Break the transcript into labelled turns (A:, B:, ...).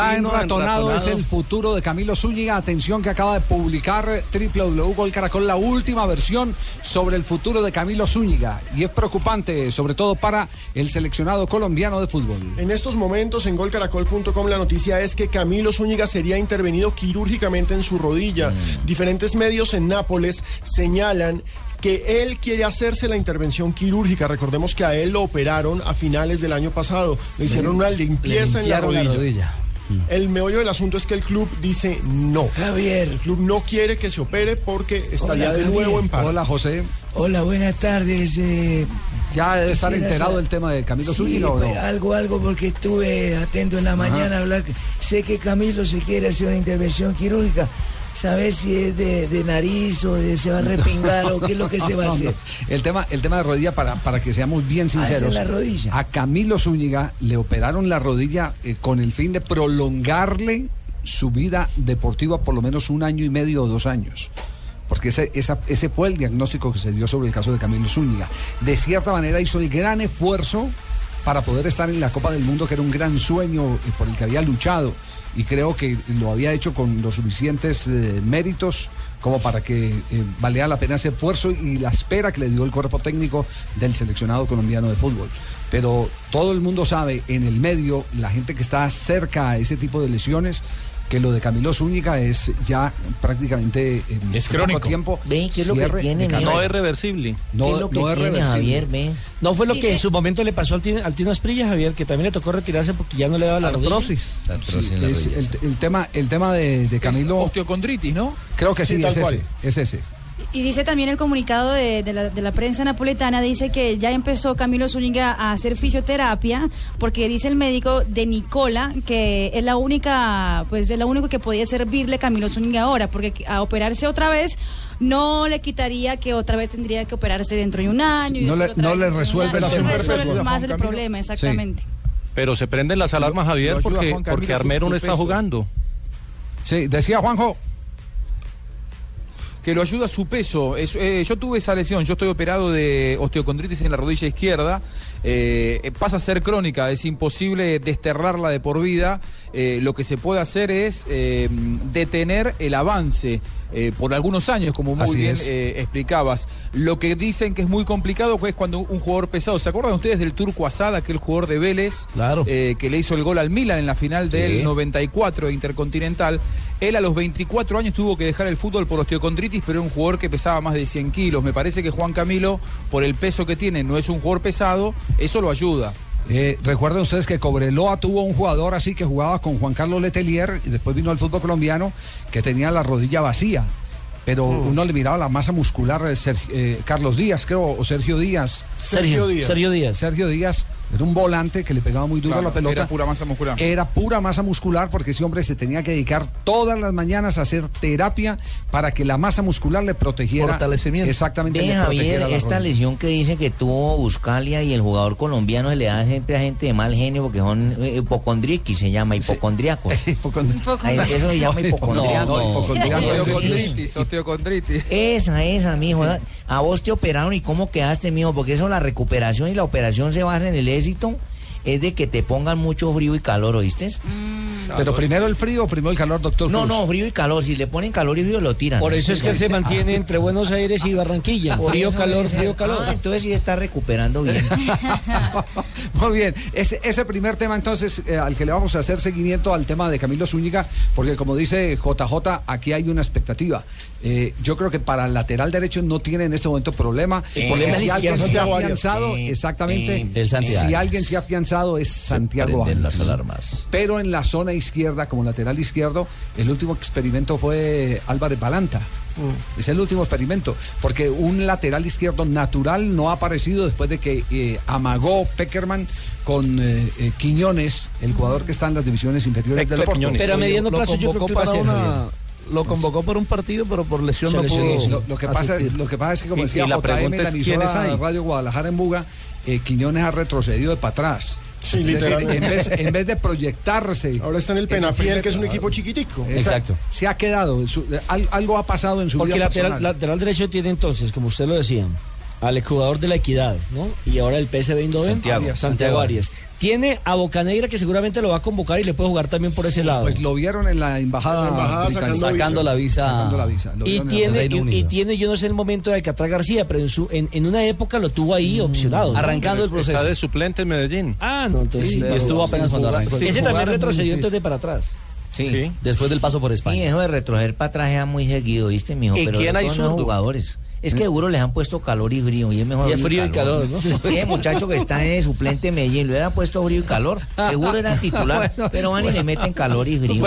A: Está enratonado es el futuro de Camilo Zúñiga. Atención que acaba de publicar www Caracol la última versión sobre el futuro de Camilo Zúñiga. Y es preocupante, sobre todo para el seleccionado colombiano de fútbol.
B: En estos momentos en golcaracol.com la noticia es que Camilo Zúñiga sería intervenido quirúrgicamente en su rodilla. Diferentes medios en Nápoles señalan que él quiere hacerse la intervención quirúrgica. Recordemos que a él lo operaron a finales del año pasado. Le hicieron una limpieza en la
A: limpiaron
B: rodilla.
A: la rodilla.
B: El meollo del asunto es que el club dice no.
C: Javier.
B: El club no quiere que se opere porque estaría
C: Hola,
B: de nuevo en paro.
A: Hola José.
C: Hola, buenas tardes. eh,
A: ¿Ya debe estar enterado del tema de Camilo
C: sí,
A: Zúñiga o
C: pues,
A: no?
C: algo, algo, porque estuve atento en la mañana a hablar. Sé que Camilo se quiere hacer una intervención quirúrgica. ¿Sabes si es de, de nariz o de se va a repingar o qué es lo que se va a hacer?
A: El tema, el tema de rodilla, para, para que seamos bien
C: Ah,
A: sinceros.
C: la rodilla.
A: A Camilo Zúñiga le operaron la rodilla eh, con el fin de prolongarle su vida deportiva por lo menos un año y medio o dos años. Porque ese, esa- ese fue el diagnóstico que se dio sobre el caso de Camilo Zúñiga. De cierta manera hizo el gran esfuerzo para poder estar en la Copa del Mundo, que era un gran sueño por el que había luchado. Y creo que lo había hecho con los suficientes eh, méritos como para que eh, valía la pena ese esfuerzo y la espera que le dio el cuerpo técnico del seleccionado colombiano de fútbol. Pero todo el mundo sabe, en el medio, la gente que está cerca a ese tipo de lesiones, que lo de Camilo Zúñiga es ya prácticamente en
D: Es
A: poco
D: crónico.
A: tiempo.
C: Ve, ¿qué es lo que tiene.
D: No es reversible.
A: No,
C: ¿Qué es lo que
A: no es
C: tiene,
A: reversible.
C: Javier? Ve.
E: No fue lo que en su momento le pasó al Tino, al Tino Asprilla, Javier, que también le tocó retirarse porque ya no le daba la rodilla.
A: Sí, es el, el tema, el tema de, de Camilo,
D: osteocondritis, ¿no?
A: creo que sí,
B: Sí,
A: es, ese, es ese.
F: Y dice también el comunicado de, de la, de la prensa napoletana, dice que ya empezó Camilo Zúñiga a hacer fisioterapia, porque dice el médico de Nicola que es la única, pues es lo único que podía servirle Camilo Zúñiga ahora, porque a operarse otra vez no le quitaría que otra vez tendría que operarse dentro de un año. y
A: No le- no le resuelve la
F: No resuelve más
B: Juan
F: el
B: Camilo.
F: problema, exactamente.
D: Pero se prenden las alarmas, Javier, porque, porque Armero no está jugando.
A: Sí, decía Juanjo.
G: Que lo ayuda su peso. Es- eh, yo tuve esa lesión, yo estoy operado de osteocondritis en la rodilla izquierda. Eh, eh, pasa a ser crónica, es imposible desterrarla de por vida. Eh, lo que se puede hacer es eh, detener el avance por algunos años, como muy
A: Así
G: bien explicabas. Lo que dicen que es muy complicado es cuando un jugador pesado, ¿se acuerdan ustedes del Turco Asada, aquel jugador de Vélez,
E: Claro.
G: que le hizo el gol al Milan en la final del
E: Sí.
G: 94 Intercontinental? Él a los 24 años tuvo que dejar el fútbol por osteocondritis, pero era un jugador que pesaba más de 100 kilos. Me parece que Juan Camilo, por el peso que tiene, no es un jugador pesado, eso lo ayuda.
A: Eh, recuerden ustedes que Cobreloa tuvo un jugador así que jugaba con Juan Carlos Letelier y después vino al fútbol colombiano que tenía la rodilla vacía. Pero uno le miraba la masa muscular, eh, Ser- eh, Carlos Díaz, creo, o Sergio Díaz.
B: Sergio Díaz.
E: Sergio Díaz.
A: Sergio Díaz era un volante que le pegaba muy duro a
G: Claro,
A: la pelota.
G: Era pura masa muscular.
A: Era pura masa muscular porque ese hombre se tenía que dedicar todas las mañanas a hacer terapia para que la masa muscular le protegiera.
H: Fortalecimiento.
A: Exactamente.
C: Ve,
A: le
C: Javier,
A: protegiera
C: esta
A: rodilla.
C: lesión que dice que tuvo Buscalia y el jugador colombiano se le da siempre a gente de mal genio porque son eh, hipocondriquis, se llama, hipocondriacos. Ay, Eso se llama hipocondriaco.
A: No,
C: Sí.
G: Osteocondritis, osteocondritis.
C: Esa, esa, mijo. A vos te operaron y cómo quedaste, mijo, porque eso la recuperación y la operación se basa en el es de que te pongan mucho frío y calor, ¿oíste?
A: Pero primero el frío o primero el calor, doctor.
C: No,
A: Cruz?
C: no, frío y calor. Si le ponen calor y frío, lo tiran.
E: Por eso es que se mantiene entre Buenos Aires y Barranquilla.
C: Por
E: Frío, calor,
C: es-
E: frío,
C: Ah,
E: calor.
C: entonces sí está recuperando bien.
A: Muy bien, ese, ese primer tema entonces eh, al que le vamos a hacer seguimiento al tema de Camilo Zúñiga, porque como dice JJ, aquí hay una expectativa. Eh, yo creo que para el lateral derecho no tiene en este momento problema, porque
E: problema
A: si alguien se ha afianzado,
C: Sí,
A: exactamente,
C: sí,
H: el Santiago
A: si alguien se ha afianzado es Santiago
H: prenden
A: Arias.
H: las alarmas.
A: Pero en la zona izquierda, como lateral izquierdo, el último experimento fue Álvarez Balanta. Es el último experimento, porque un lateral izquierdo natural no ha aparecido después de que eh, amagó Peckerman con eh, eh, Quiñones, el jugador que está en las divisiones inferiores del Porto.
D: Quiñones.
E: Pero a
H: Lo-
E: mediano
H: lo
E: plazo yo creo
H: convocó
E: que va a
H: para
E: ser,
H: una-
E: Javier.
H: Lo convocó por un partido, pero por lesión no pudo.
A: Lo, lo que pasa, lo que pasa es que, como decía
D: y la
A: JM,
D: pregunta
A: la
D: es, ¿quién es
A: emisora
D: ahí?
A: Radio Guadalajara en Buga, eh, Quiñones ha retrocedido de para atrás.
B: Sí,
A: decir, en vez, en vez de proyectarse.
B: Ahora está en el
A: el
B: Penafiel, que es un equipo chiquitico.
E: Exacto.
A: Se ha quedado, su- al- algo ha pasado en su
E: Porque
A: vida
E: lateral,
A: personal.
E: lateral derecho tiene entonces, como usted lo decía, al exjugador de la Equidad, ¿no? Y ahora el PSV Eindhoven,
H: Santiago.
E: Arias, Santiago Arias. Tiene a Bocanegra que seguramente lo va a convocar y le puede jugar también por ese lado.
A: Pues lo vieron en la embajada,
B: la embajada sacando
I: Sacando la visa.
A: Sacando la visa. Lo
E: y tiene, y, y tiene, yo no sé el momento de Alcatraz García, pero en, su, en, en una época lo tuvo ahí opcionado. ¿no?
I: Arrancando el proceso.
D: Está de suplente en Medellín.
E: Ah, no, entonces sí.
I: Y estuvo apenas cuando arrancó.
E: Ese también retrocedió entonces para atrás.
I: Sí,
D: Sí.
I: después del paso por España.
C: eso de retroceder para atrás es muy seguido, ¿viste, mijo?
D: ¿Y
C: Pero
D: quién hay
C: jugadores. Es que seguro les han puesto calor y frío, y es mejor
E: Y es frío y calor, ¿no?
C: Sí, el muchacho que está en suplente en Medellín, le hubieran puesto frío y calor. Seguro era titular, pero van y le meten calor y frío.